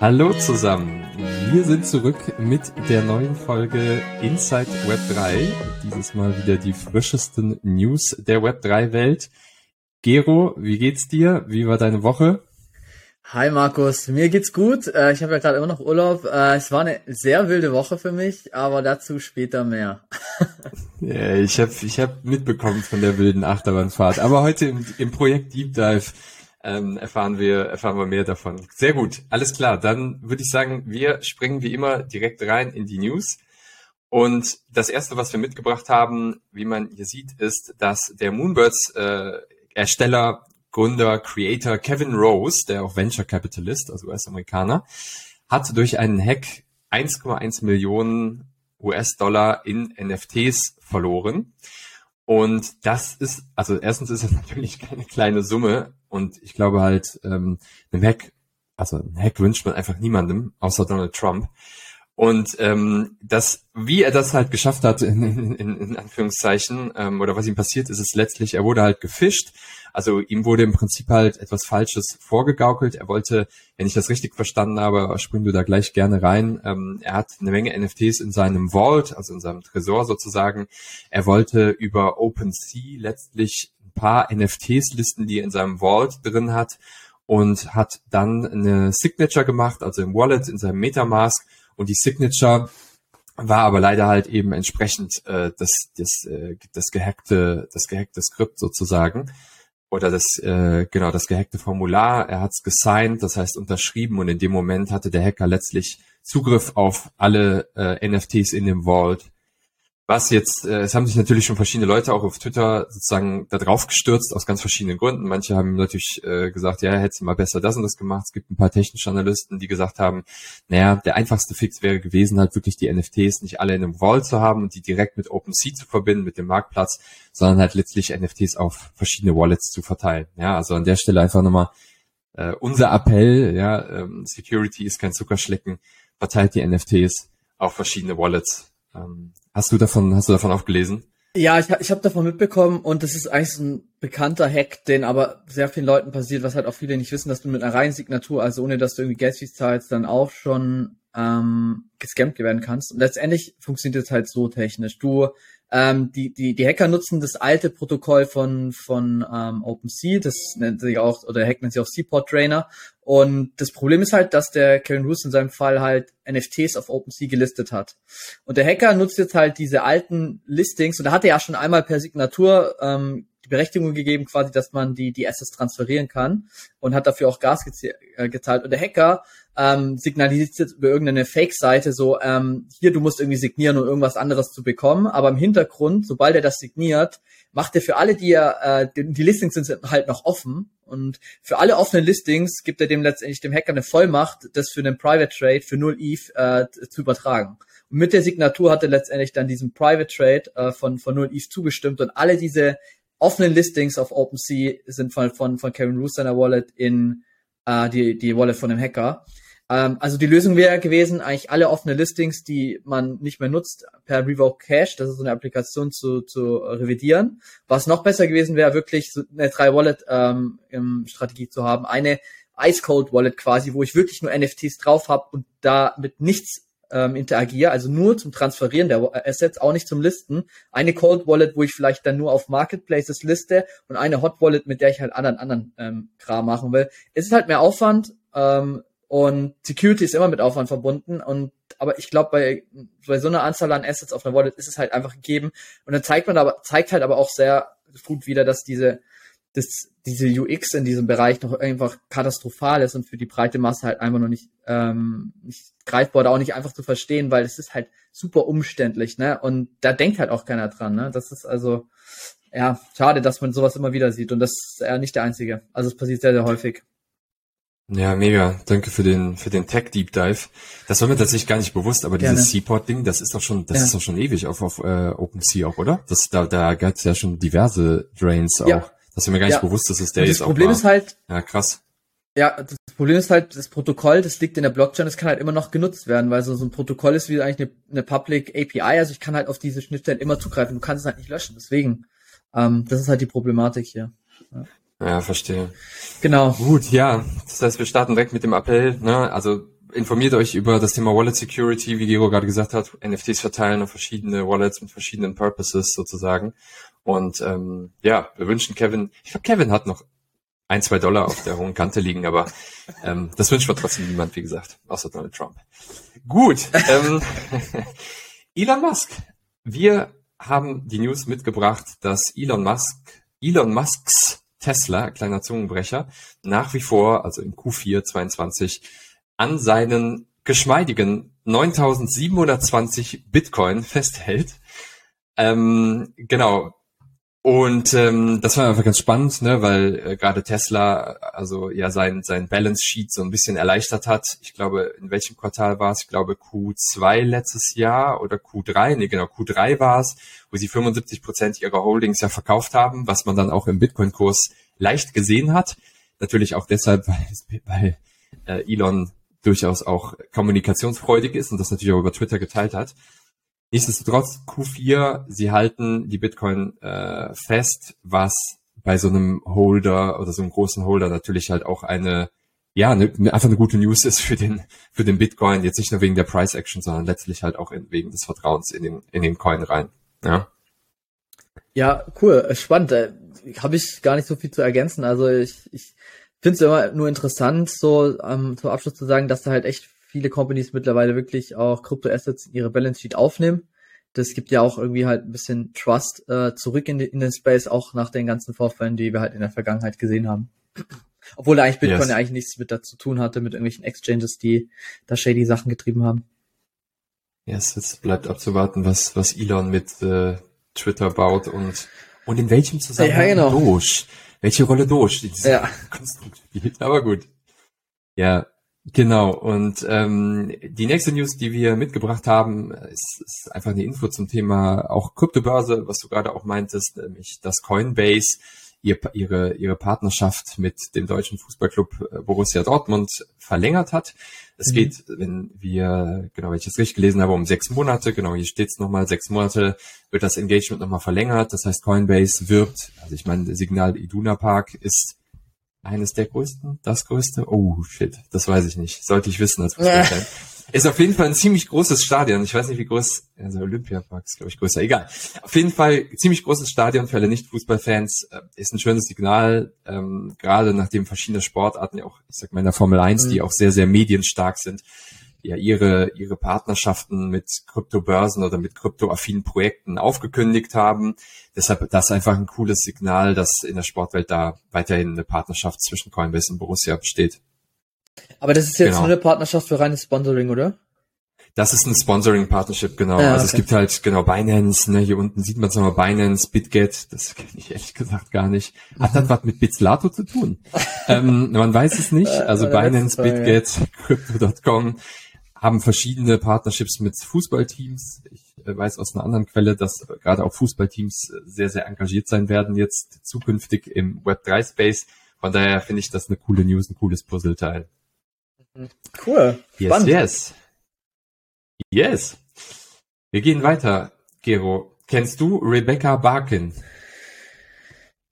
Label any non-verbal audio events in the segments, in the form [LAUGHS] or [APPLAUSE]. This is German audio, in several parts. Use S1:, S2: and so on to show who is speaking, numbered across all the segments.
S1: Hallo zusammen, wir sind zurück mit der neuen Folge Inside Web 3. Dieses Mal wieder die frischesten News der Web 3 Welt. Gero, wie geht's dir? Wie war deine Woche?
S2: Hi Markus, mir geht's gut. Äh, ich habe ja gerade immer noch Urlaub. Äh, es war eine sehr wilde Woche für mich, aber dazu später mehr. [LAUGHS]
S1: ja, ich habe ich hab mitbekommen von der wilden Achterbahnfahrt. Aber heute im, im Projekt Deep Dive ähm, erfahren wir erfahren wir mehr davon. Sehr gut, alles klar. Dann würde ich sagen, wir springen wie immer direkt rein in die News. Und das erste, was wir mitgebracht haben, wie man hier sieht, ist, dass der Moonbirds äh, Ersteller, Gründer, Creator Kevin Rose, der auch Venture Capitalist, also US-Amerikaner, hat durch einen Hack 1,1 Millionen US-Dollar in NFTs verloren. Und das ist, also erstens ist das [LAUGHS] natürlich keine kleine Summe und ich glaube halt, ähm, einem Hack, also ein Hack wünscht man einfach niemandem, außer Donald Trump. Und ähm, das, wie er das halt geschafft hat, in, in, in Anführungszeichen, ähm, oder was ihm passiert ist, ist letztlich, er wurde halt gefischt. Also ihm wurde im Prinzip halt etwas Falsches vorgegaukelt. Er wollte, wenn ich das richtig verstanden habe, spring du da gleich gerne rein, ähm, er hat eine Menge NFTs in seinem Vault, also in seinem Tresor sozusagen. Er wollte über OpenSea letztlich ein paar NFTs listen, die er in seinem Vault drin hat und hat dann eine Signature gemacht, also im Wallet, in seinem Metamask und die Signature war aber leider halt eben entsprechend äh, das, das, äh, das gehackte, das gehackte Skript sozusagen. Oder das äh, genau das gehackte Formular. Er hat es gesigned, das heißt unterschrieben. Und in dem Moment hatte der Hacker letztlich Zugriff auf alle äh, NFTs in dem Vault was jetzt, äh, es haben sich natürlich schon verschiedene Leute auch auf Twitter sozusagen da drauf gestürzt, aus ganz verschiedenen Gründen. Manche haben natürlich äh, gesagt, ja, hätte mal besser das und das gemacht. Es gibt ein paar technische Analysten, die gesagt haben, naja, der einfachste Fix wäre gewesen, halt wirklich die NFTs nicht alle in einem Vault zu haben und die direkt mit OpenSea zu verbinden, mit dem Marktplatz, sondern halt letztlich NFTs auf verschiedene Wallets zu verteilen. Ja, also an der Stelle einfach nochmal äh, unser Appell, ja, ähm, Security ist kein Zuckerschlecken, verteilt die NFTs auf verschiedene Wallets. Ähm, Hast du davon, hast du davon auch gelesen?
S2: Ja, ich, ich habe davon mitbekommen und das ist eigentlich so ein bekannter Hack, den aber sehr vielen Leuten passiert, was halt auch viele nicht wissen, dass du mit einer reinen Signatur, also ohne dass du irgendwie Geldfees zahlst, dann auch schon ähm, gescampt werden kannst. Und letztendlich funktioniert es halt so technisch. Du ähm, die, die, die Hacker nutzen das alte Protokoll von, von ähm, OpenSea, das nennt sich auch, oder Hack nennt sich auch Seaport Trainer. Und das Problem ist halt, dass der Karen Roos in seinem Fall halt NFTs auf OpenSea gelistet hat. Und der Hacker nutzt jetzt halt diese alten Listings, und da hat er ja schon einmal per Signatur ähm, die Berechtigung gegeben, quasi, dass man die, die Assets transferieren kann und hat dafür auch Gas äh, gezahlt. Und der Hacker ähm, signalisiert über irgendeine Fake-Seite so, ähm, hier, du musst irgendwie signieren, um irgendwas anderes zu bekommen. Aber im Hintergrund, sobald er das signiert, macht er für alle, die er, äh, die, die Listings sind halt noch offen. Und für alle offenen Listings gibt er dem letztendlich dem Hacker eine Vollmacht, das für einen Private Trade für 0 ETH äh, zu übertragen. Und mit der Signatur hat er letztendlich dann diesem Private Trade äh, von, von 0 ETH zugestimmt und alle diese offenen Listings auf OpenSea sind von, von, von Kevin Roos seiner Wallet in äh, die, die Wallet von dem Hacker. Ähm, also die Lösung wäre gewesen, eigentlich alle offene Listings, die man nicht mehr nutzt, per Revoke Cache, das ist so eine Applikation zu, zu revidieren. Was noch besser gewesen wäre, wirklich so eine drei Wallet ähm, Strategie zu haben. Eine Ice Cold Wallet quasi, wo ich wirklich nur NFTs drauf habe und da mit nichts ähm, interagiere, also nur zum Transferieren der Assets, auch nicht zum Listen. Eine Cold Wallet, wo ich vielleicht dann nur auf Marketplaces liste und eine Hot Wallet, mit der ich halt anderen anderen ähm, Kram machen will. Es ist halt mehr Aufwand, ähm, und Security ist immer mit Aufwand verbunden. Und aber ich glaube, bei, bei so einer Anzahl an Assets auf einer Wallet ist es halt einfach gegeben. Und dann zeigt man aber, zeigt halt aber auch sehr gut wieder, dass diese, dass diese UX in diesem Bereich noch einfach katastrophal ist und für die breite Masse halt einfach noch nicht, ähm, nicht greifbar oder auch nicht einfach zu verstehen, weil es ist halt super umständlich, ne? Und da denkt halt auch keiner dran, ne? Das ist also, ja, schade, dass man sowas immer wieder sieht. Und das ist ja nicht der einzige. Also es passiert sehr, sehr häufig.
S1: Ja, mega. Danke für den, für den Tech Deep Dive. Das war mir tatsächlich gar nicht bewusst, aber Gerne. dieses Seaport-Ding, das ist doch schon, das ja. ist doch schon ewig auf, auf äh, OpenSea auch, oder? Das, da, da gab es ja schon diverse Drains auch. Ja. Das ist mir gar nicht ja. bewusst, dass es der
S2: jetzt
S1: auch
S2: Problem war. ist halt,
S1: ja, krass.
S2: Ja, das Problem ist halt, das Protokoll, das liegt in der Blockchain, das kann halt immer noch genutzt werden, weil so, so ein Protokoll ist wie eigentlich eine, eine Public API, also ich kann halt auf diese Schnittstellen immer zugreifen, du kannst es halt nicht löschen, deswegen, ähm, das ist halt die Problematik hier.
S1: Ja. ja, verstehe.
S2: Genau.
S1: Gut, ja, das heißt, wir starten direkt mit dem Appell, ne, also informiert euch über das Thema Wallet Security, wie Gero gerade gesagt hat, NFTs verteilen auf verschiedene Wallets mit verschiedenen Purposes sozusagen. Und ähm, ja, wir wünschen Kevin, ich glaube, Kevin hat noch ein, zwei Dollar auf der hohen Kante liegen, aber ähm, das wünscht man trotzdem niemand, wie gesagt, außer Donald Trump. Gut, ähm, [LAUGHS] Elon Musk. Wir haben die News mitgebracht, dass Elon Musk, Elon Musks Tesla, kleiner Zungenbrecher, nach wie vor, also im Q4 22, an seinen geschmeidigen 9720 Bitcoin festhält. Ähm, genau, und ähm, das war einfach ganz spannend, ne, weil äh, gerade Tesla also ja sein sein Balance Sheet so ein bisschen erleichtert hat. Ich glaube, in welchem Quartal war es? Ich glaube Q2 letztes Jahr oder Q3, nee genau Q3 war es, wo sie 75 Prozent ihrer Holdings ja verkauft haben, was man dann auch im Bitcoin-Kurs leicht gesehen hat. Natürlich auch deshalb, [LAUGHS] weil, weil äh, Elon durchaus auch kommunikationsfreudig ist und das natürlich auch über Twitter geteilt hat. Nichtsdestotrotz Q4, sie halten die Bitcoin äh, fest, was bei so einem Holder oder so einem großen Holder natürlich halt auch eine, ja, ne, ne, einfach eine gute News ist für den, für den Bitcoin, jetzt nicht nur wegen der Price Action, sondern letztlich halt auch in, wegen des Vertrauens in den, in den Coin rein. Ja.
S2: Ja, cool, spannend. Äh, Habe ich gar nicht so viel zu ergänzen. Also ich, ich finde es immer nur interessant, so ähm, zum Abschluss zu sagen, dass da halt echt viele Companies mittlerweile wirklich auch Kryptoassets in ihre Balance Sheet aufnehmen. Das gibt ja auch irgendwie halt ein bisschen Trust äh, zurück in, die, in den Space, auch nach den ganzen Vorfällen, die wir halt in der Vergangenheit gesehen haben. Obwohl eigentlich Bitcoin yes. ja eigentlich nichts mit dazu tun hatte, mit irgendwelchen Exchanges, die da shady Sachen getrieben haben.
S1: Yes, jetzt bleibt abzuwarten, was, was Elon mit äh, Twitter baut und, und in welchem Zusammenhang ja, genau. Doge. Welche Rolle Doge in diesem ja. [LAUGHS] Konstrukt spielt. Aber gut. Ja, Genau, und ähm, die nächste News, die wir mitgebracht haben, ist, ist einfach eine Info zum Thema auch Kryptobörse, was du gerade auch meintest, nämlich dass Coinbase ihr, ihre, ihre Partnerschaft mit dem deutschen Fußballclub äh, Borussia Dortmund verlängert hat. Es mhm. geht, wenn wir, genau, wenn ich es richtig gelesen habe, um sechs Monate, genau, hier steht es nochmal, sechs Monate wird das Engagement nochmal verlängert. Das heißt, Coinbase wirbt, also ich meine, Signal Iduna Park ist eines der größten? Das größte? Oh, shit. Das weiß ich nicht. Sollte ich wissen als Fußballfan. Ist auf jeden Fall ein ziemlich großes Stadion. Ich weiß nicht, wie groß, also Olympiapark ist, glaube ich, größer. Egal. Auf jeden Fall ziemlich großes Stadion für alle Nicht-Fußballfans. Äh, ist ein schönes Signal, ähm, gerade nachdem verschiedene Sportarten, ja auch, ich sag mal in der Formel 1, mhm. die auch sehr, sehr medienstark sind, ja ihre, ihre Partnerschaften mit Kryptobörsen oder mit kryptoaffinen Projekten aufgekündigt haben. Deshalb das einfach ein cooles Signal, dass in der Sportwelt da weiterhin eine Partnerschaft zwischen Coinbase und Borussia besteht.
S2: Aber das ist jetzt genau. nur eine Partnerschaft für reines Sponsoring, oder?
S1: Das ist ein Sponsoring-Partnership, genau. Ja, also es gibt halt, genau, Binance, ne, hier unten sieht man es nochmal, Binance, BitGet, das kenne ich ehrlich gesagt gar nicht. Hat das was mit Bitslato zu tun? ähm, man weiß es nicht. [LAUGHS] Also Binance, BitGet, [LAUGHS] Crypto.com, haben verschiedene Partnerships mit Fußballteams. Ich äh, weiß aus einer anderen Quelle, dass gerade auch Fußballteams äh, sehr, sehr engagiert sein werden jetzt zukünftig im Web3-Space. Von daher finde ich das eine coole News, ein cooles Puzzleteil.
S2: Cool.
S1: Yes, Spannend. yes. Yes. Wir gehen weiter, Gero. Kennst du Rebecca Barkin?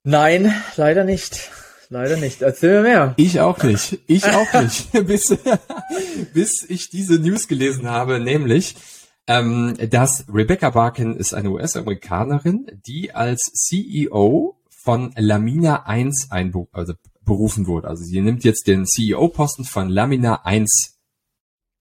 S2: Nein, leider nicht. Leider nicht. Erzähl mir mehr.
S1: Ich auch nicht. Ich auch nicht. [LAUGHS] bis, bis ich diese News gelesen habe, nämlich, ähm, dass Rebecca Barkin ist eine US-Amerikanerin, die als CEO von Lamina 1 einberufen also berufen wurde. Also sie nimmt jetzt den CEO-Posten von Lamina 1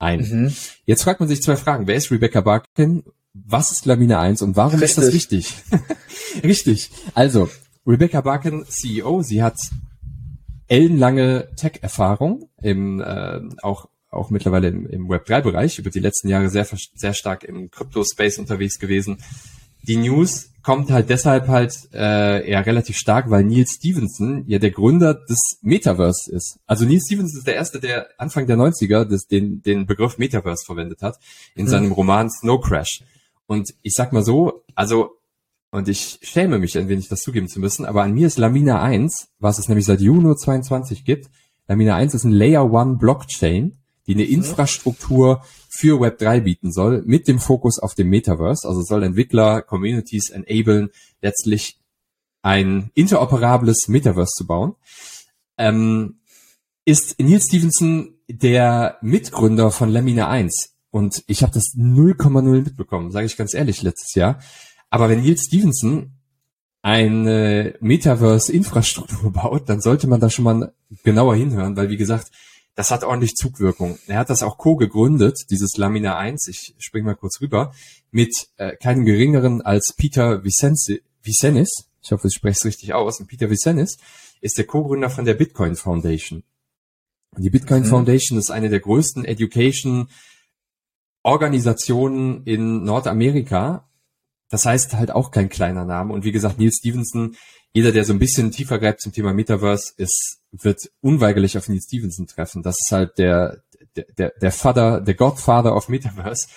S1: ein. Mhm. Jetzt fragt man sich zwei Fragen. Wer ist Rebecca Barkin? Was ist Lamina 1 und warum Richtig. ist das wichtig? [LAUGHS] Richtig. Also, Rebecca Barkin, CEO, sie hat ellenlange Tech-Erfahrung im äh, auch auch mittlerweile im, im Web3-Bereich, über die letzten Jahre sehr, sehr stark im Crypto-Space unterwegs gewesen. Die News kommt halt deshalb halt äh, eher relativ stark, weil Neil Stevenson ja der Gründer des Metaverse ist. Also Neil Stevenson ist der Erste, der Anfang der 90er des, den, den Begriff Metaverse verwendet hat in mhm. seinem Roman Snow Crash. Und ich sag mal so, also und ich schäme mich ein wenig, das zugeben zu müssen, aber an mir ist Lamina 1, was es nämlich seit Juni 22 gibt, Lamina 1 ist ein Layer One Blockchain, die eine mhm. Infrastruktur für Web 3 bieten soll, mit dem Fokus auf dem Metaverse. Also soll Entwickler, Communities enablen, letztlich ein interoperables Metaverse zu bauen. Ähm, ist Neil Stevenson der Mitgründer von Lamina 1. Und ich habe das 0,0 mitbekommen, sage ich ganz ehrlich, letztes Jahr. Aber wenn Neil Stevenson eine Metaverse-Infrastruktur [LAUGHS] baut, dann sollte man da schon mal genauer hinhören, weil wie gesagt, das hat ordentlich Zugwirkung. Er hat das auch co-gegründet, dieses Lamina 1, ich springe mal kurz rüber, mit äh, keinem geringeren als Peter Vicenzi, Vicenis, ich hoffe, ich spreche es richtig aus, und Peter Vicenis ist der Co-Gründer von der Bitcoin Foundation. Und die Bitcoin mhm. Foundation ist eine der größten Education Organisationen in Nordamerika. Das heißt halt auch kein kleiner Name. Und wie gesagt, Neil Stevenson, jeder, der so ein bisschen tiefer greift zum Thema Metaverse, ist, wird unweigerlich auf Neil Stevenson treffen. Das ist halt der, der, der Vater, der Godfather of Metaverse.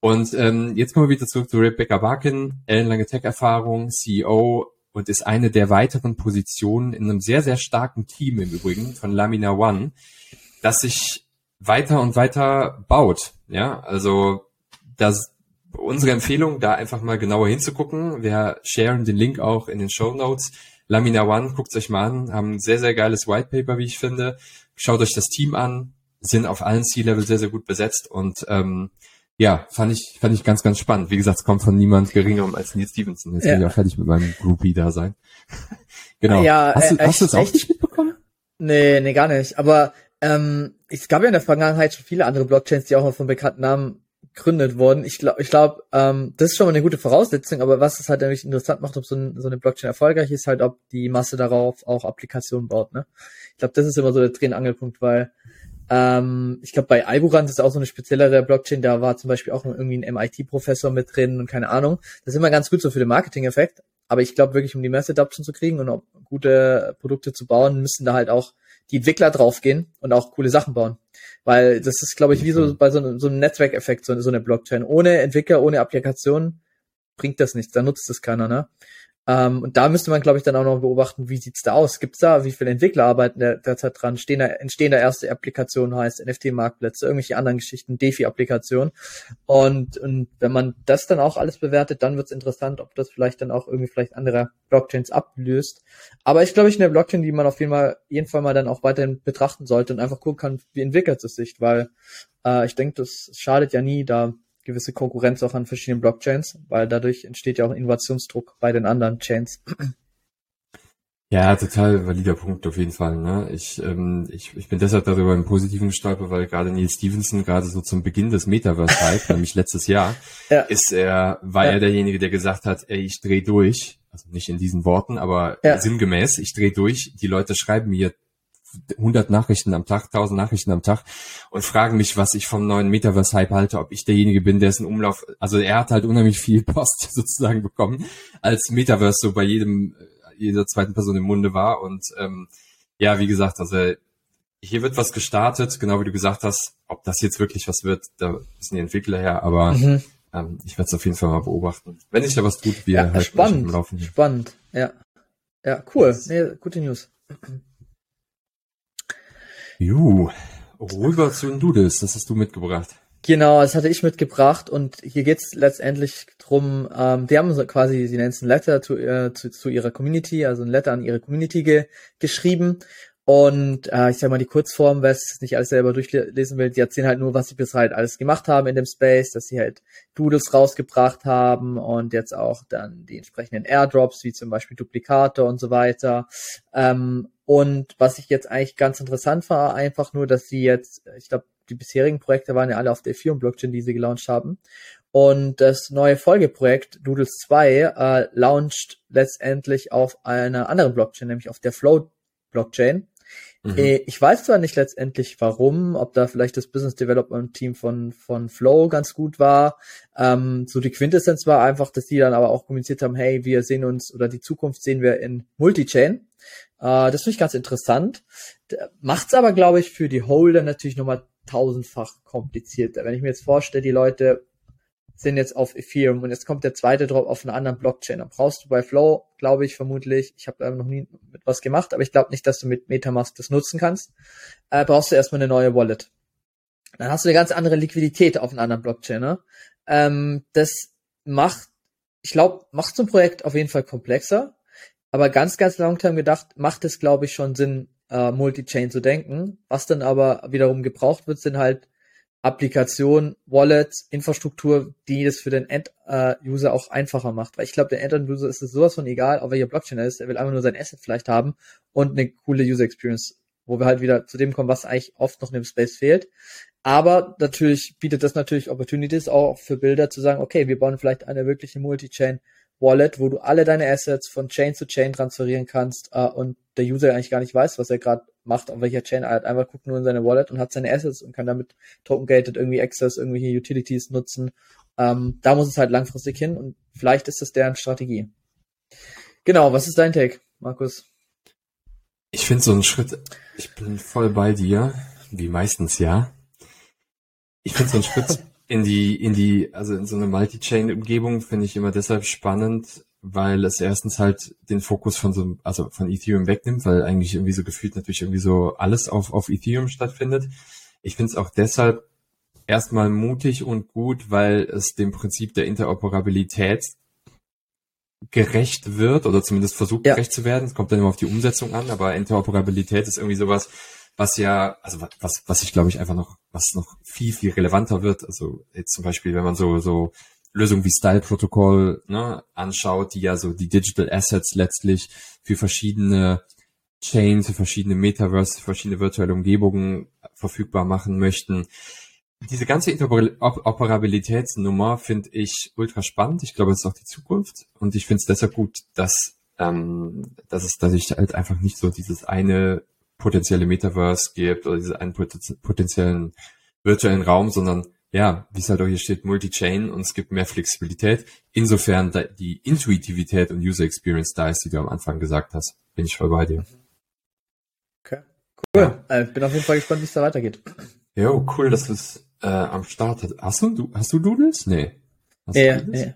S1: Und ähm, jetzt kommen wir wieder zurück zu Rebecca Barkin, ellenlange Tech-Erfahrung, CEO und ist eine der weiteren Positionen in einem sehr, sehr starken Team im Übrigen von Lamina One, das sich weiter und weiter baut. Ja, also das unsere Empfehlung, da einfach mal genauer hinzugucken. Wir sharen den Link auch in den Show Notes. Lamina One, guckt euch mal an, haben ein sehr, sehr geiles White Paper, wie ich finde. Schaut euch das Team an, sind auf allen C-Level sehr, sehr gut besetzt und ähm, ja, fand ich, fand ich ganz, ganz spannend. Wie gesagt, es kommt von niemand geringerem als Neil Stevenson. Jetzt ja. bin ich auch fertig mit meinem Groupie da sein. [LAUGHS]
S2: genau. Ja, hast du, äh, hast du es auch nicht mitbekommen? Nee, nee, gar nicht. Aber ähm, es gab ja in der Vergangenheit schon viele andere Blockchains, die auch noch von bekannten Namen gegründet wurden. Ich glaube, ich glaube, ähm, das ist schon mal eine gute Voraussetzung, aber was es halt nämlich interessant macht, ob so, ein, so eine Blockchain erfolgreich ist, halt, ob die Masse darauf auch Applikationen baut. Ne? Ich glaube, das ist immer so der Dreh- Angelpunkt, weil ähm, ich glaube, bei Algorand ist auch so eine speziellere Blockchain, da war zum Beispiel auch irgendwie ein MIT-Professor mit drin und keine Ahnung. Das ist immer ganz gut so für den Marketing-Effekt. Aber ich glaube wirklich, um die Mass-Adoption zu kriegen und um gute Produkte zu bauen, müssen da halt auch die Entwickler draufgehen und auch coole Sachen bauen. Weil das ist, glaube ich, wie so bei so, so einem Netzwerkeffekt, so, so eine Blockchain. Ohne Entwickler, ohne Applikation bringt das nichts, da nutzt es keiner, ne? Ähm, und da müsste man, glaube ich, dann auch noch beobachten, wie sieht's da aus? Gibt's da, wie viele Entwickler arbeiten der, derzeit dran? Stehen da, entstehen da erste Applikationen, heißt NFT-Marktplätze, irgendwelche anderen Geschichten, DeFi-Applikationen. Und, und wenn man das dann auch alles bewertet, dann wird's interessant, ob das vielleicht dann auch irgendwie vielleicht andere Blockchains ablöst. Aber ich glaube, ich eine Blockchain, die man auf jeden Fall, jeden Fall mal dann auch weiterhin betrachten sollte und einfach gucken kann, wie entwickelt es sich, weil äh, ich denke, das schadet ja nie, da gewisse Konkurrenz auch an verschiedenen Blockchains, weil dadurch entsteht ja auch Innovationsdruck bei den anderen Chains.
S1: Ja, total valider Punkt auf jeden Fall. Ne? Ich, ähm, ich, ich bin deshalb darüber im Positiven gestolpert, weil gerade Neil Stevenson gerade so zum Beginn des Metaverse-Hype, [LAUGHS] nämlich letztes Jahr, ja. ist er, war ja. er derjenige, der gesagt hat, ey, ich dreh durch. Also nicht in diesen Worten, aber ja. sinngemäß, ich dreh durch. Die Leute schreiben mir 100 Nachrichten am Tag, 1000 Nachrichten am Tag und fragen mich, was ich vom neuen Metaverse-Hype halte, ob ich derjenige bin, der es in Umlauf, also er hat halt unheimlich viel [LAUGHS] Post sozusagen bekommen, als Metaverse so bei jedem, äh, jeder zweiten Person im Munde war und ähm, ja, wie gesagt, also hier wird was gestartet, genau wie du gesagt hast, ob das jetzt wirklich was wird, da sind die Entwickler her, aber mhm. ähm, ich werde es auf jeden Fall mal beobachten. Wenn sich da was tut, wir
S2: ja, halt spannend, im Laufen. Spannend, ja. Ja, cool. Nee, gute News.
S1: Juhu, rüber zu den Doodles, das hast du mitgebracht.
S2: Genau, das hatte ich mitgebracht und hier geht's letztendlich drum. ähm, die haben so quasi, sie nennen es ein Letter zu, äh, zu, zu ihrer Community, also ein Letter an ihre Community ge geschrieben und äh, ich sag mal die Kurzform, wer es nicht alles selber durchlesen will, die erzählen halt nur, was sie bis halt alles gemacht haben in dem Space, dass sie halt Doodles rausgebracht haben und jetzt auch dann die entsprechenden Airdrops, wie zum Beispiel Duplikator und so weiter. Ähm, und was ich jetzt eigentlich ganz interessant war, einfach nur, dass sie jetzt, ich glaube, die bisherigen Projekte waren ja alle auf der Ethereum-Blockchain, die sie gelauncht haben. Und das neue Folgeprojekt Doodles 2 äh, launcht letztendlich auf einer anderen Blockchain, nämlich auf der Flow Blockchain. Mhm. Äh, ich weiß zwar nicht letztendlich warum, ob da vielleicht das Business Development Team von, von Flow ganz gut war. Ähm, so die Quintessenz war einfach, dass die dann aber auch kommuniziert haben, hey, wir sehen uns oder die Zukunft sehen wir in Multichain. Äh, das finde ich ganz interessant. Macht's aber, glaube ich, für die Holder natürlich nochmal tausendfach komplizierter. Wenn ich mir jetzt vorstelle, die Leute sind jetzt auf Ethereum und jetzt kommt der zweite Drop auf einer anderen Blockchain. Dann brauchst du bei Flow, glaube ich, vermutlich, ich habe da noch nie mit was gemacht, aber ich glaube nicht, dass du mit Metamask das nutzen kannst, äh, brauchst du erstmal eine neue Wallet. Dann hast du eine ganz andere Liquidität auf einer anderen Blockchain. Ne? Ähm, das macht, ich glaube, macht so ein Projekt auf jeden Fall komplexer, aber ganz, ganz long term gedacht, macht es, glaube ich, schon Sinn, äh, Multi-Chain zu denken. Was dann aber wiederum gebraucht wird, sind halt Applikation, Wallets, Infrastruktur, die das für den End-User äh, auch einfacher macht. Weil ich glaube, der End-User ist es sowas von egal, auf welcher Blockchain er ist. Er will einfach nur sein Asset vielleicht haben und eine coole User Experience, wo wir halt wieder zu dem kommen, was eigentlich oft noch in dem Space fehlt. Aber natürlich bietet das natürlich Opportunities auch für Bilder zu sagen, okay, wir bauen vielleicht eine wirkliche Multi-Chain Wallet, wo du alle deine Assets von Chain zu Chain transferieren kannst äh, und der User eigentlich gar nicht weiß, was er gerade macht, auf welcher Chain. Er hat einfach guckt nur in seine Wallet und hat seine Assets und kann damit token-gated irgendwie Access, irgendwelche Utilities nutzen. Ähm, da muss es halt langfristig hin und vielleicht ist das deren Strategie. Genau, was ist dein Take, Markus?
S1: Ich finde so einen Schritt, ich bin voll bei dir, wie meistens ja. Ich finde so einen Schritt [LAUGHS] in die, in die, also in so eine Multi-Chain-Umgebung finde ich immer deshalb spannend, weil es erstens halt den Fokus von so, also von Ethereum wegnimmt, weil eigentlich irgendwie so gefühlt natürlich irgendwie so alles auf, auf Ethereum stattfindet. Ich finde es auch deshalb erstmal mutig und gut, weil es dem Prinzip der Interoperabilität gerecht wird oder zumindest versucht ja. gerecht zu werden. Es kommt dann immer auf die Umsetzung an, aber Interoperabilität ist irgendwie sowas, was ja, also was, was ich glaube ich einfach noch, was noch viel, viel relevanter wird. Also jetzt zum Beispiel, wenn man so, so Lösungen wie Style Protocol ne, anschaut, die ja so die Digital Assets letztlich für verschiedene Chains, für verschiedene Metaverse, für verschiedene virtuelle Umgebungen verfügbar machen möchten. Diese ganze Interoperabilitätsnummer finde ich ultra spannend. Ich glaube, es ist auch die Zukunft. Und ich finde es deshalb gut, dass, ähm, dass es dadurch halt einfach nicht so dieses eine potenzielle Metaverse gibt oder diesen einen potenziellen virtuellen Raum, sondern ja, wie es halt auch hier steht, Multi-Chain und es gibt mehr Flexibilität. Insofern die Intuitivität und User Experience da ist, die du am Anfang gesagt hast, bin ich voll bei dir.
S2: Okay, cool. Ja. Äh, bin auf jeden Fall gespannt, wie es da weitergeht.
S1: Jo, cool, dass du es äh, am Start hast. Hast du, hast du Doodles? Nee.
S2: Hast ja, ja.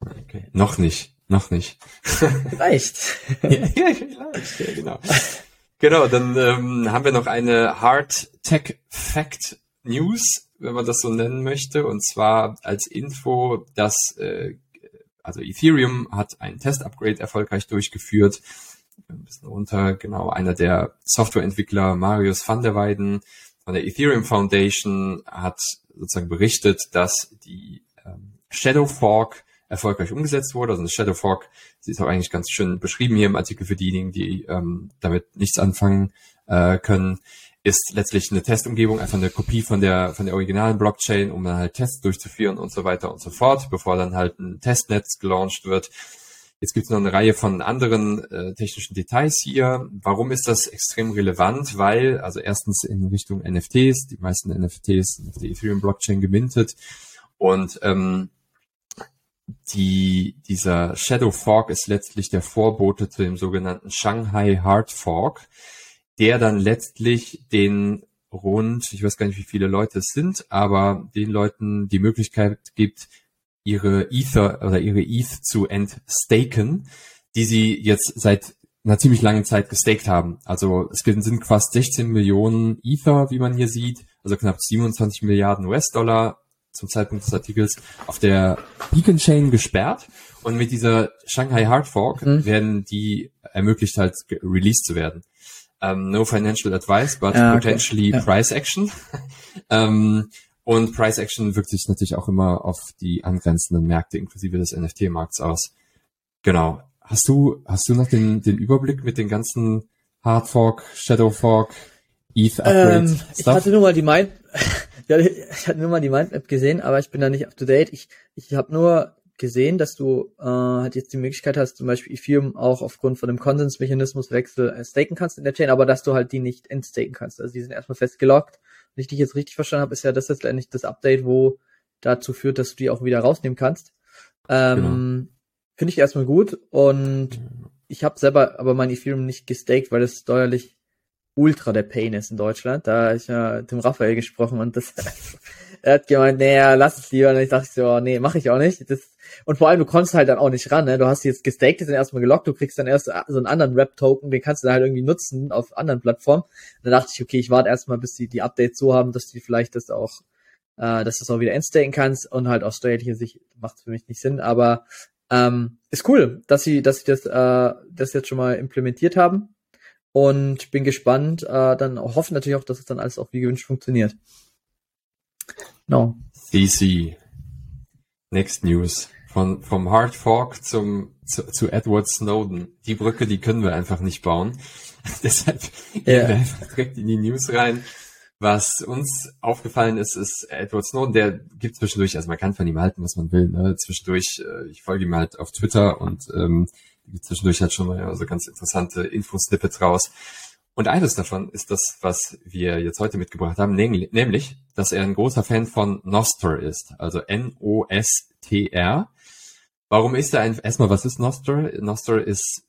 S1: Okay. Noch nicht, noch nicht. [LAUGHS]
S2: Vielleicht.
S1: ja, ja, vielleicht, ja, genau. [LAUGHS] Genau, dann ähm, haben wir noch eine Hard Tech Fact News, wenn man das so nennen möchte, und zwar als Info, dass äh, also Ethereum hat ein Test-Upgrade erfolgreich durchgeführt. Ein bisschen runter, genau, einer der Softwareentwickler, Marius van der Weiden von der Ethereum Foundation, hat sozusagen berichtet, dass die ähm, Shadow Fork erfolgreich umgesetzt wurde. Also eine Shadow Fork, sie ist auch eigentlich ganz schön beschrieben hier im Artikel für diejenigen, die ähm, damit nichts anfangen äh, können, ist letztlich eine Testumgebung, einfach eine Kopie von der von der originalen Blockchain, um dann halt Tests durchzuführen und so weiter und so fort, bevor dann halt ein Testnetz gelauncht wird. Jetzt gibt es noch eine Reihe von anderen äh, technischen Details hier. Warum ist das extrem relevant? Weil, also erstens in Richtung NFTs, die meisten NFTs sind auf der Ethereum Blockchain gemintet und ähm, die, dieser Shadow Fork ist letztlich der Vorbote zu dem sogenannten Shanghai Hard Fork, der dann letztlich den rund, ich weiß gar nicht, wie viele Leute es sind, aber den Leuten die Möglichkeit gibt, ihre Ether oder ihre ETH zu entstaken, die sie jetzt seit einer ziemlich langen Zeit gestaked haben. Also es sind fast 16 Millionen Ether, wie man hier sieht, also knapp 27 Milliarden US-Dollar zum Zeitpunkt des Artikels auf der Beacon Chain gesperrt und mit dieser Shanghai Hard Fork mhm. werden die ermöglicht halt released zu werden. Um, ähm, no financial advice, but ja, potentially okay. price action. um, [LAUGHS] ähm, und Price Action wirkt sich natürlich auch immer auf die angrenzenden Märkte inklusive des NFT-Markts aus. Genau. Hast du, hast du noch den, den Überblick mit den ganzen Hard Fork, Shadow Fork, ETH Upgrade ähm,
S2: Ich hatte nur mal die Mind, [LAUGHS] ja, ich hatte nur mal die Mindmap gesehen, aber ich bin da nicht up to date. Ich, ich habe nur gesehen, dass du äh, halt jetzt die Möglichkeit hast, zum Beispiel Ethereum auch aufgrund von dem Konsensmechanismus Wechsel äh, staken kannst in der Chain, aber dass du halt die nicht entstaken kannst. Also die sind erstmal festgelockt. Wenn ich dich jetzt richtig verstanden habe, ist ja das jetzt letztendlich das Update, wo dazu führt, dass du die auch wieder rausnehmen kannst. Ähm, genau. Finde ich erstmal gut und ich habe selber aber mein Ethereum nicht gestaked, weil es steuerlich ultra der Pain ist in Deutschland. Da ich ja mit dem Raphael gesprochen und das [LAUGHS] er hat gemeint, naja, lass es lieber. Und ich dachte so, nee, mache ich auch nicht. Das, und vor allem, du kommst halt dann auch nicht ran. Ne? Du hast jetzt gestaked, dann erstmal gelockt, du kriegst dann erst so einen anderen Rap-Token, den kannst du dann halt irgendwie nutzen auf anderen Plattformen. dann dachte ich, okay, ich warte erstmal, bis die die Updates so haben, dass die vielleicht das auch, äh, dass du es auch wieder instaken kannst und halt aus steuerlicher Sicht macht es für mich nicht Sinn. Aber ähm, ist cool, dass sie, dass sie das, äh, das jetzt schon mal implementiert haben. Und bin gespannt, äh, dann hoffen natürlich auch, dass es dann alles auch wie gewünscht funktioniert.
S1: No. CC. Next News. Von, vom Hard Fork zum, zu, zu Edward Snowden. Die Brücke, die können wir einfach nicht bauen. [LAUGHS] Deshalb yeah. gehen wir einfach direkt in die News rein. Was uns aufgefallen ist, ist Edward Snowden, der gibt zwischendurch, also man kann von ihm halten, was man will, ne? Zwischendurch, äh, ich folge ihm halt auf Twitter und ähm, zwischendurch halt schon mal so ganz interessante Infosnippets raus. Und eines davon ist das, was wir jetzt heute mitgebracht haben, nämlich, dass er ein großer Fan von Nostr ist, also N-O-S-T-R. Warum ist er ein, erstmal, was ist Nostr? Nostr ist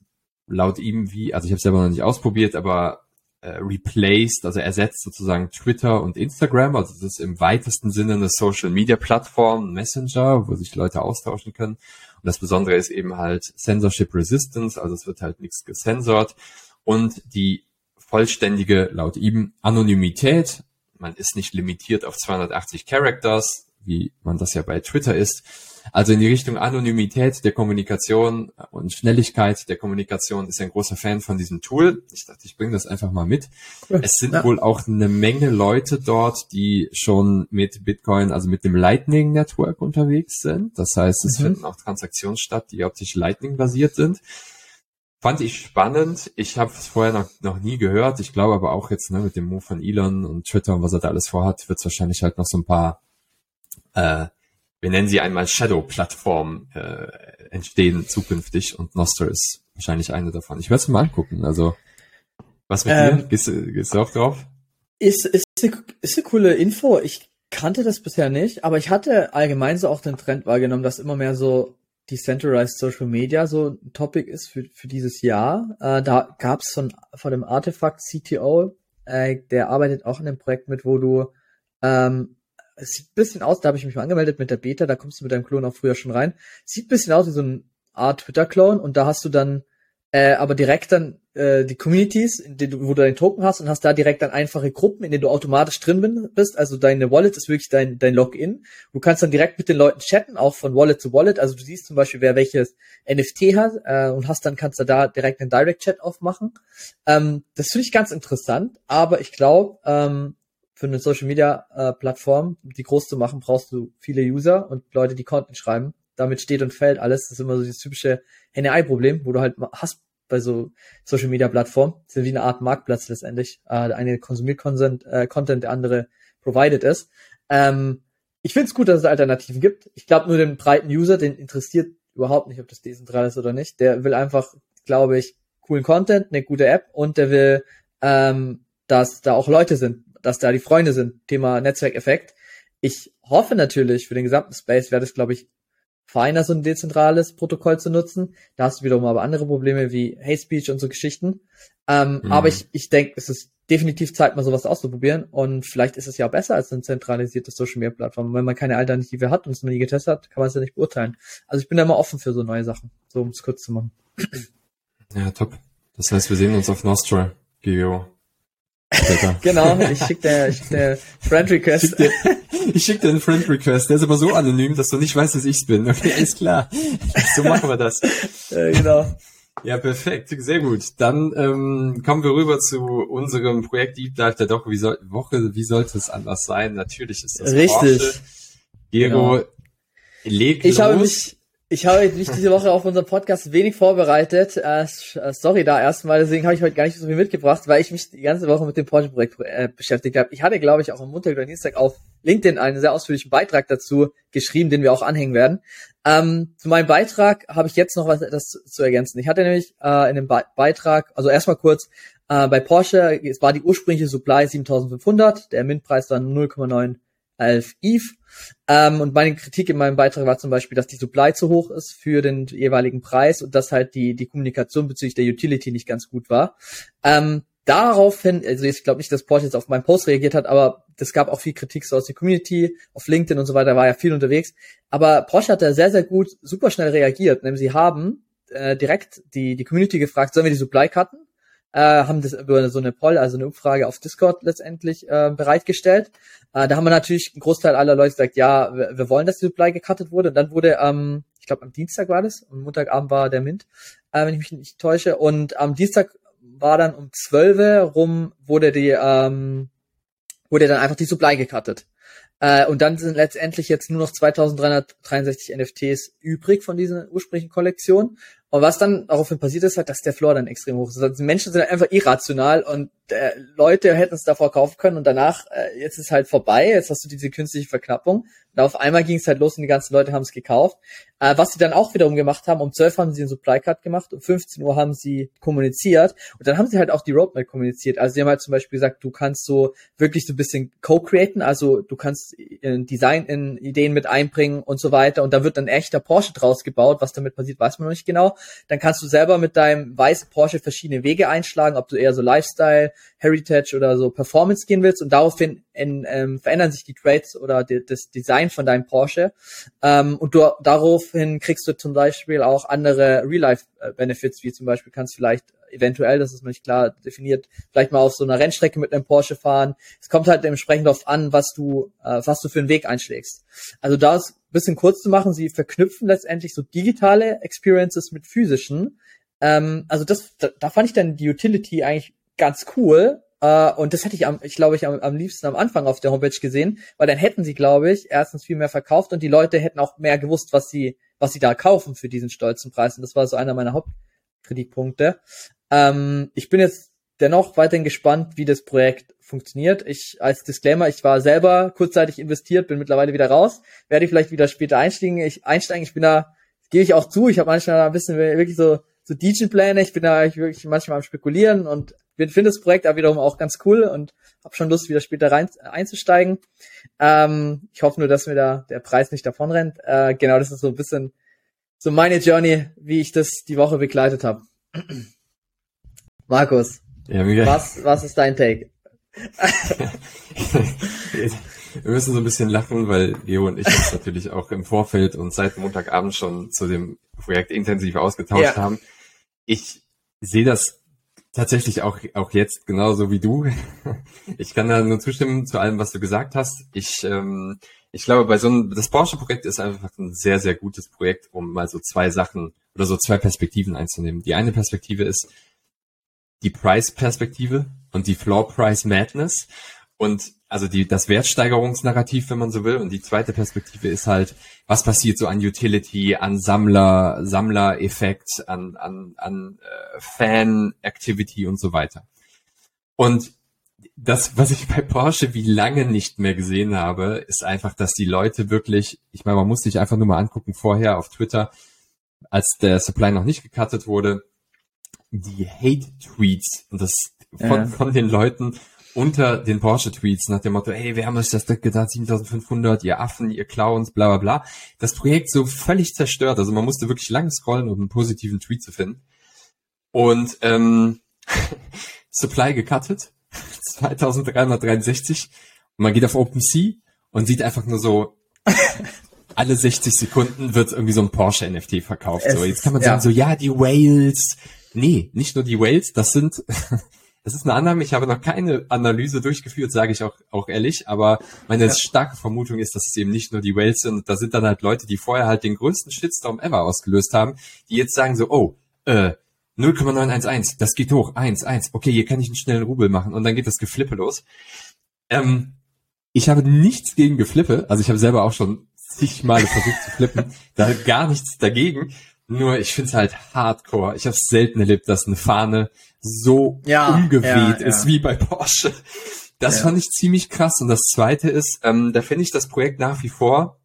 S1: laut ihm wie, also ich habe selber noch nicht ausprobiert, aber äh, replaced, also ersetzt sozusagen Twitter und Instagram, also das ist im weitesten Sinne eine Social Media Plattform, Messenger, wo sich Leute austauschen können. Und das Besondere ist eben halt Censorship Resistance, also es wird halt nichts gesensort und die vollständige, laut ihm, Anonymität. Man ist nicht limitiert auf 280 Characters, wie man das ja bei Twitter ist. Also in die Richtung Anonymität der Kommunikation und Schnelligkeit der Kommunikation ist ein großer Fan von diesem Tool. Ich dachte, ich bringe das einfach mal mit. Es sind ja. wohl auch eine Menge Leute dort, die schon mit Bitcoin, also mit dem Lightning Network unterwegs sind. Das heißt, es mhm. finden auch Transaktionen statt, die optisch Lightning basiert sind. Fand ich spannend. Ich habe es vorher noch, noch nie gehört. Ich glaube aber auch jetzt ne, mit dem Move von Elon und Twitter und was er da alles vorhat, wird es wahrscheinlich halt noch so ein paar äh, wir nennen sie einmal Shadow-Plattformen äh, entstehen zukünftig und Nostr ist wahrscheinlich eine davon. Ich werde es mal angucken. Also, was mit ähm, dir? Gehst, gehst du auch drauf?
S2: Ist, ist, eine, ist eine coole Info. Ich kannte das bisher nicht, aber ich hatte allgemein so auch den Trend wahrgenommen, dass immer mehr so Decentralized Social Media so ein Topic ist für, für dieses Jahr. Äh, da gab es von, von dem Artefakt CTO, äh, der arbeitet auch in dem Projekt mit, wo du ähm, es sieht ein bisschen aus, da habe ich mich mal angemeldet mit der Beta, da kommst du mit deinem Klon auch früher schon rein. Sieht ein bisschen aus wie so ein Art Twitter-Clone und da hast du dann äh, aber direkt dann äh, die Communities, in denen du, wo du deinen Token hast und hast da direkt dann einfache Gruppen, in denen du automatisch drin bist. Also deine Wallet ist wirklich dein, dein Login. Du kannst dann direkt mit den Leuten chatten, auch von Wallet zu Wallet. Also du siehst zum Beispiel, wer welches NFT hat äh, und hast dann kannst du da direkt einen Direct Chat aufmachen. Ähm, das finde ich ganz interessant, aber ich glaube, ähm, für eine Social Media äh, Plattform, die groß zu machen, brauchst du viele User und Leute, die Content schreiben. Damit steht und fällt alles. Das ist immer so dieses typische Henne-Ei-Problem, wo du halt hast bei so Social Media Plattformen. Das sind wie eine Art Marktplatz letztendlich. Äh, der eine konsumiert Content, äh, Content, der andere provided ist. Ähm, ich finde es gut, dass es Alternativen gibt. Ich glaube nur den breiten User, den interessiert überhaupt nicht, ob das dezentral ist oder nicht. Der will einfach, glaube ich, coolen Content, eine gute App und der will, ähm, dass da auch Leute sind, dass da die Freunde sind. Thema Netzwerkeffekt. Ich hoffe natürlich, für den gesamten Space wäre das, glaube ich, feiner, so ein dezentrales Protokoll zu nutzen. Da hast du wiederum aber andere Probleme wie Hate Speech und so Geschichten. Ähm, mhm. Aber ich, ich denke, es ist definitiv Zeit, mal sowas auszuprobieren. Und vielleicht ist es ja auch besser als eine zentralisierte Social Media Plattform. Wenn man keine Alternative hat und es noch nie getestet hat, kann man es ja nicht beurteilen. Also ich bin da immer offen für so neue Sachen. So, um es kurz zu machen.
S1: Ja, top. Das heißt, wir sehen uns auf Nostra, Gio [LAUGHS]
S2: genau, ich schicke dir, schick dir Friend Request.
S1: Ich schicke dir, ich schick dir einen Friend Request. Der ist aber so anonym, dass du nicht weißt, dass ich's bin. Okay, alles klar. So machen wir das.
S2: Äh, genau.
S1: Ja, perfekt. Sehr gut. Dann ähm, kommen wir rüber zu unserem Projekt Deep Dive der Doc wie soll, Woche. Wie sollte es anders sein? Natürlich ist das
S2: Richtig.
S1: Porsche. Gero, genau. leg
S2: ich
S1: los.
S2: Habe mich ich habe mich diese Woche auf unserem Podcast wenig vorbereitet. Äh, äh, sorry da erstmal, deswegen habe ich heute gar nicht so viel mitgebracht, weil ich mich die ganze Woche mit dem Porsche-Projekt äh, beschäftigt habe. Ich hatte, glaube ich, auch am Montag oder Dienstag auf LinkedIn einen sehr ausführlichen Beitrag dazu geschrieben, den wir auch anhängen werden. Ähm, zu meinem Beitrag habe ich jetzt noch was etwas zu, zu ergänzen. Ich hatte nämlich äh, in dem Be Beitrag, also erstmal kurz, äh, bei Porsche, es war die ursprüngliche Supply 7500, der Mintpreis war 0,9 11 Eve. Ähm, und meine Kritik in meinem Beitrag war zum Beispiel, dass die Supply zu hoch ist für den jeweiligen Preis und dass halt die, die Kommunikation bezüglich der Utility nicht ganz gut war. Ähm, daraufhin, also ich glaube nicht, dass Porsche jetzt auf meinen Post reagiert hat, aber es gab auch viel Kritik so aus der Community, auf LinkedIn und so weiter, war ja viel unterwegs. Aber Porsche hat da sehr, sehr gut, super schnell reagiert. Nämlich sie haben äh, direkt die, die Community gefragt, sollen wir die Supply cutten? Äh, haben das über so eine Poll, also eine Umfrage auf Discord letztendlich äh, bereitgestellt. Äh, da haben wir natürlich ein Großteil aller Leute gesagt, ja, wir, wir wollen, dass die Supply gecuttet wurde. Und dann wurde ähm, ich glaube am Dienstag war das, am Montagabend war der Mint, äh, wenn ich mich nicht täusche. Und am Dienstag war dann um 12 rum, wurde die, ähm, wurde dann einfach die Supply gecuttet. Äh, und dann sind letztendlich jetzt nur noch 2363 NFTs übrig von dieser ursprünglichen Kollektion. Und was dann daraufhin passiert ist, halt, dass der Floor dann extrem hoch ist. Also die Menschen sind einfach irrational und äh, Leute hätten es davor kaufen können und danach, äh, jetzt ist halt vorbei, jetzt hast du diese künstliche Verknappung. Und auf einmal ging es halt los und die ganzen Leute haben es gekauft. Äh, was sie dann auch wiederum gemacht haben, um 12 haben sie einen Supply Cut gemacht, um 15 Uhr haben sie kommuniziert und dann haben sie halt auch die Roadmap kommuniziert. Also sie haben halt zum Beispiel gesagt, du kannst so wirklich so ein bisschen co-createn, also du kannst in Design in Ideen mit einbringen und so weiter und da wird dann echter Porsche draus gebaut. Was damit passiert, weiß man noch nicht genau. Dann kannst du selber mit deinem weißen Porsche verschiedene Wege einschlagen, ob du eher so Lifestyle, Heritage oder so Performance gehen willst und daraufhin in, ähm, verändern sich die Trades oder die, das Design von deinem Porsche ähm, und du, daraufhin kriegst du zum Beispiel auch andere Real-Life-Benefits, wie zum Beispiel kannst du vielleicht eventuell, das ist noch nicht klar definiert, vielleicht mal auf so einer Rennstrecke mit einem Porsche fahren. Es kommt halt dementsprechend darauf an, was du, äh, was du für einen Weg einschlägst. Also da ist bisschen kurz zu machen, sie verknüpfen letztendlich so digitale Experiences mit physischen. Ähm, also das, da, da fand ich dann die Utility eigentlich ganz cool. Uh, und das hätte ich, am, ich glaube ich, am, am liebsten am Anfang auf der Homepage gesehen, weil dann hätten sie, glaube ich, erstens viel mehr verkauft und die Leute hätten auch mehr gewusst, was sie, was sie da kaufen für diesen stolzen Preis. Und das war so einer meiner Hauptkritikpunkte. Ähm, ich bin jetzt dennoch weiterhin gespannt, wie das Projekt funktioniert. Ich als Disclaimer, ich war selber kurzzeitig investiert, bin mittlerweile wieder raus, werde ich vielleicht wieder später einsteigen. Ich einsteigen, ich bin da, gebe ich auch zu, ich habe manchmal ein bisschen wirklich so so DJ-Pläne, ich bin da wirklich manchmal am spekulieren und finde das Projekt aber wiederum auch ganz cool und habe schon Lust, wieder später rein einzusteigen. Ähm, ich hoffe nur, dass mir da der Preis nicht davon rennt. Äh, genau, das ist so ein bisschen so meine Journey, wie ich das die Woche begleitet habe. [CLEARS THROAT] Markus, ja, was, was ist dein Take? [LAUGHS]
S1: Wir müssen so ein bisschen lachen, weil Leo und ich uns [LAUGHS] natürlich auch im Vorfeld und seit Montagabend schon zu dem Projekt intensiv ausgetauscht ja. haben. Ich sehe das tatsächlich auch, auch jetzt genauso wie du. [LAUGHS] Ich kann da nur zustimmen zu allem, was du gesagt hast. Ich, ähm, ich glaube, bei so einem, das Porsche-Projekt ist einfach ein sehr, sehr gutes Projekt, um mal so zwei Sachen oder so zwei Perspektiven einzunehmen. Die eine Perspektive ist die Price-Perspektive und die Floor-Price-Madness und also die, das Wertsteigerungsnarrativ, wenn man so will. Und die zweite Perspektive ist halt, was passiert so an Utility, an Sammler, Sammler-Effekt, an, an, an äh, Fan-Activity und so weiter. Und das, was ich bei Porsche wie lange nicht mehr gesehen habe, ist einfach, dass die Leute wirklich, ich meine, man muss sich einfach nur mal angucken vorher auf Twitter, als der Supply noch nicht gecuttet wurde, die Hate-Tweets und das von, ja. von den Leuten unter den Porsche-Tweets nach dem Motto, hey, wir haben euch das gedacht, 7500, ihr Affen, ihr Clowns, bla bla bla. Das Projekt so völlig zerstört. Also man musste wirklich lang scrollen, um einen positiven Tweet zu finden. Und ähm, [LAUGHS] Supply gecuttet, [LAUGHS] 2363. Und man geht auf OpenSea und sieht einfach nur so, [LAUGHS] alle 60 Sekunden wird irgendwie so ein Porsche NFT verkauft. Es, so, jetzt kann man sagen, so, ja, die Whales. Nee, nicht nur die Whales, das sind das ist eine Annahme. Ich habe noch keine Analyse durchgeführt, sage ich auch, auch ehrlich. Aber meine ja. starke Vermutung ist, dass es eben nicht nur die Whales sind. Da sind dann halt Leute, die vorher halt den größten Shitstorm ever ausgelöst haben, die jetzt sagen so, oh, äh, 0,911, das geht hoch, 1, 1, okay, hier kann ich einen schnellen Rubel machen und dann geht das Geflippe los. Ähm, ich habe nichts gegen Geflippe, also ich habe selber auch schon zig Male versucht zu flippen, da gar nichts dagegen. Nur ich finde es halt hardcore. Ich habe selten erlebt, dass eine Fahne so ja, umgeweht ja, ist wie bei Porsche. Das fand ich ziemlich krass. Und das Zweite ist, ähm, da finde ich das Projekt nach wie vor.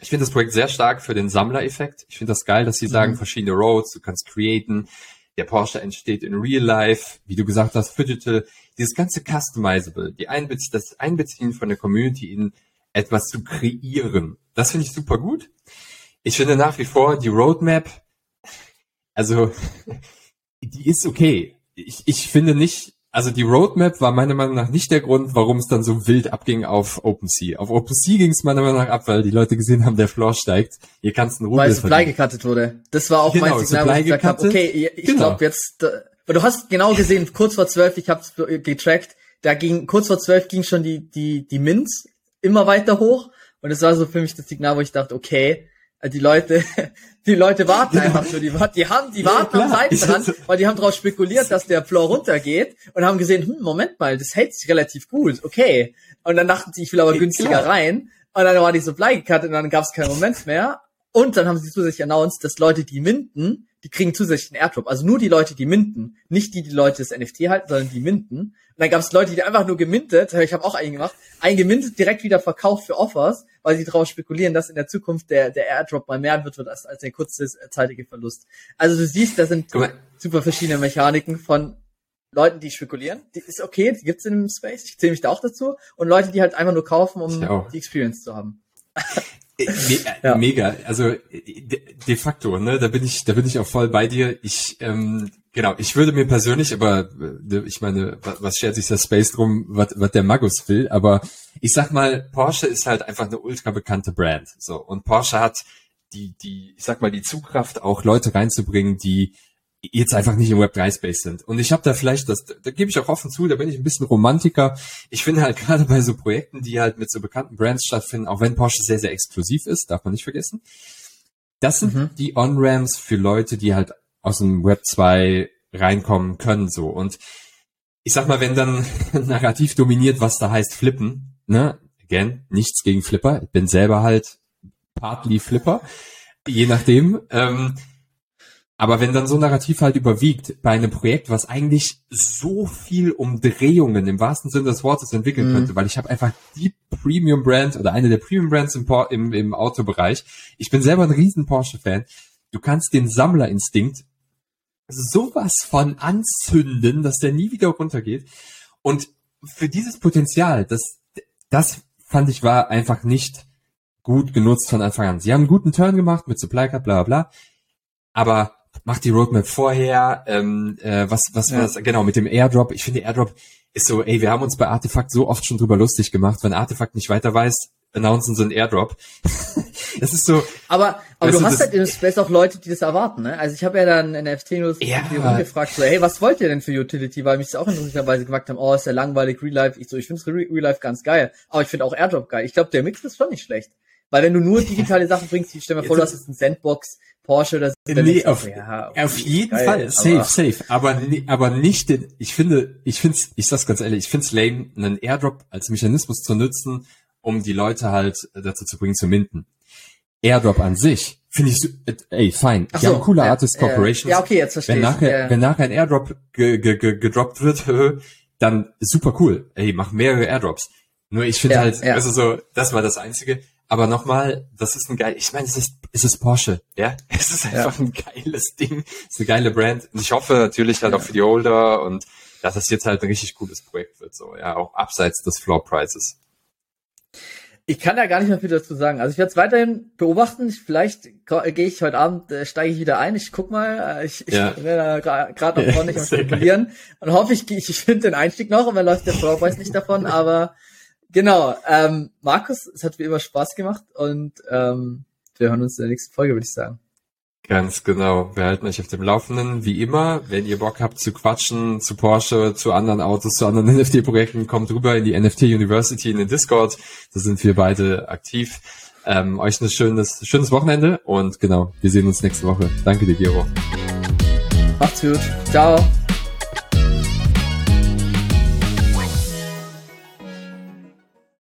S1: Ich finde das Projekt sehr stark für den Sammlereffekt. Ich finde das geil, dass sie mhm. sagen, verschiedene Roads, du kannst createn. Der Porsche entsteht in Real Life, wie du gesagt hast, Digital. Dieses ganze Customizable, die Einbezie das Einbeziehen von der Community in etwas zu kreieren. Das finde ich super gut. Ich finde nach wie vor die Roadmap, also die ist okay. Ich, ich finde nicht, also die Roadmap war meiner Meinung nach nicht der Grund, warum es dann so wild abging auf OpenSea. Auf OpenSea ging es meiner Meinung nach ab, weil die Leute gesehen haben, der Floor steigt. Hier kannst du einen
S2: Weil Supply gecuttet wurde. Das war auch genau, mein Signal, wo ich gesagt habe, okay, ich genau. glaube jetzt, weil du hast genau gesehen, [LAUGHS] kurz vor zwölf, ich habe es getrackt, da ging, kurz vor zwölf ging schon die, die, die Mints immer weiter hoch. Und es war so für mich das Signal, wo ich dachte, okay, die Leute, [LAUGHS] die Leute warten einfach nur, die, die haben, die warten ja, am Seitenrand, weil die haben darauf spekuliert, dass der Floor runtergeht und haben gesehen, hm, Moment mal, das hält sich relativ gut, okay. Und dann dachten sie, ich will aber günstiger klar. rein. Und dann war die Supply gecuttet und dann gab es keinen Moment mehr. Und dann haben sie zusätzlich announced, dass Leute, die minden, die kriegen zusätzlich einen Airdrop. Also nur die Leute, die minden. Nicht die, die Leute das NFT halten, sondern die minden. Und dann gab es Leute, die einfach nur gemintet, ich habe auch einen gemacht, einen gemintet, direkt wieder verkauft für Offers, weil sie darauf spekulieren, dass in der Zukunft der, der Airdrop mal mehr wird als, als der kurzzeitige Verlust. Also du siehst, da sind super verschiedene Mechaniken von Leuten, die spekulieren. Die ist okay, die gibt's in dem Space. Ich zähle mich da auch dazu. Und Leute, die halt einfach nur kaufen, um die Experience zu haben. [LAUGHS]
S1: Me ja. Mega, also de, de, facto, ne, da bin ich, da bin ich auch voll bei dir. Ich, ähm, genau, ich würde mir persönlich, aber äh, ich meine, was, was schert sich das Space drum, was, was der Magus will, aber ich sag mal, Porsche ist halt einfach eine ultra bekannte Brand, so und Porsche hat die, die, ich sag mal, die Zugkraft, auch Leute reinzubringen, die jetzt einfach nicht im Web3-Space sind. Und ich habe da vielleicht, das, da gebe ich auch offen zu, da bin ich ein bisschen Romantiker. Ich finde halt [LAUGHS] gerade bei so Projekten, die halt mit so bekannten Brands stattfinden, auch wenn Porsche sehr, sehr exklusiv ist, darf man nicht vergessen. Das sind mhm. die On-Ramps für Leute, die halt aus dem Web 2 reinkommen können, so. Und ich sag mal, wenn dann [LAUGHS] narrativ dominiert, was da heißt flippen, ne? Again, nichts gegen Flipper. Ich bin selber halt partly Flipper. Je nachdem. Ähm, aber wenn dann so ein Narrativ halt überwiegt bei einem Projekt, was eigentlich so viel Umdrehungen im wahrsten Sinne des Wortes entwickeln mhm. könnte, weil ich habe einfach die Premium Brand oder eine der Premium Brands im, im, im Autobereich. Ich bin selber ein riesen Porsche-Fan. Du kannst den Sammlerinstinkt sowas von anzünden, dass der nie wieder runtergeht. Und für dieses Potenzial, das, das fand ich war einfach nicht gut genutzt von Anfang an. Sie haben einen guten Turn gemacht mit Supply Cut, bla bla bla. Aber macht die Roadmap vorher, ähm, äh, was, was ja. war das, genau, mit dem Airdrop. Ich finde, Airdrop ist so, ey, wir haben uns bei Artefakt so oft schon drüber lustig gemacht. Wenn Artefakt nicht weiter weiß, announcen sie einen Airdrop. [LAUGHS] das ist so.
S2: Aber, aber du, hast halt im Space auch Leute, die das erwarten, ne? Also ich habe ja dann in NFT News ja. gefragt, so, hey, was wollt ihr denn für Utility? Weil mich das auch interessanterweise gefragt haben, oh, ist ja langweilig, Real Life. Ich so, ich finde Real Life ganz geil. Aber ich finde auch Airdrop geil. Ich glaube, der Mix ist schon nicht schlecht. Weil wenn du nur [LAUGHS] digitale Sachen bringst, stell dir mal vor, du hast jetzt ein Sandbox, Porsche oder so.
S1: Nee, auf, ja, okay, auf jeden geil, Fall, safe, aber safe. Aber, aber nicht den, ich finde, ich finde ich sag's ganz ehrlich, ich finde es lame, einen Airdrop als Mechanismus zu nutzen, um die Leute halt dazu zu bringen, zu minden. Airdrop an sich, finde ich, ey, fein. Die so, haben coole ja, Artist Corporations.
S2: Ja, okay, jetzt verstehe
S1: wenn nachher, ja. Wenn nachher ein Airdrop ge, ge, ge, gedroppt wird, [LAUGHS] dann super cool. Ey, mach mehrere Airdrops. Nur ich finde ja, halt, ja. also so, das war das Einzige. Aber nochmal, das ist ein geil, ich meine, es ist, es ist Porsche, ja. [LAUGHS] Es ist einfach ja. ein geiles Ding. Es ist eine geile Brand. Und ich hoffe natürlich halt ja. auch für die Holder und dass es jetzt halt ein richtig cooles Projekt wird, so, ja, auch abseits des Floor Prices.
S2: Ich kann da gar nicht mehr viel dazu sagen. Also ich werde es weiterhin beobachten. Vielleicht gehe ich heute Abend, äh, steige ich wieder ein. Ich guck mal. Äh, ich, ich ja. bin da gerade noch vorne nicht am spekulieren. Und hoffe, ich, ich finde den Einstieg noch und dann läuft der Floor Price nicht davon. Aber Genau, ähm, Markus, es hat wie immer Spaß gemacht und ähm, wir hören uns in der nächsten Folge, würde ich sagen.
S1: Ganz genau. Wir halten euch auf dem Laufenden. Wie immer, wenn ihr Bock habt zu quatschen, zu Porsche, zu anderen Autos, zu anderen [LAUGHS] NFT-Projekten, kommt rüber in die NFT University in den Discord. Da sind wir beide aktiv. Ähm, euch ein schönes, schönes Wochenende und genau, wir sehen uns nächste Woche. Danke dir, Gero.
S2: Macht's gut. Ciao.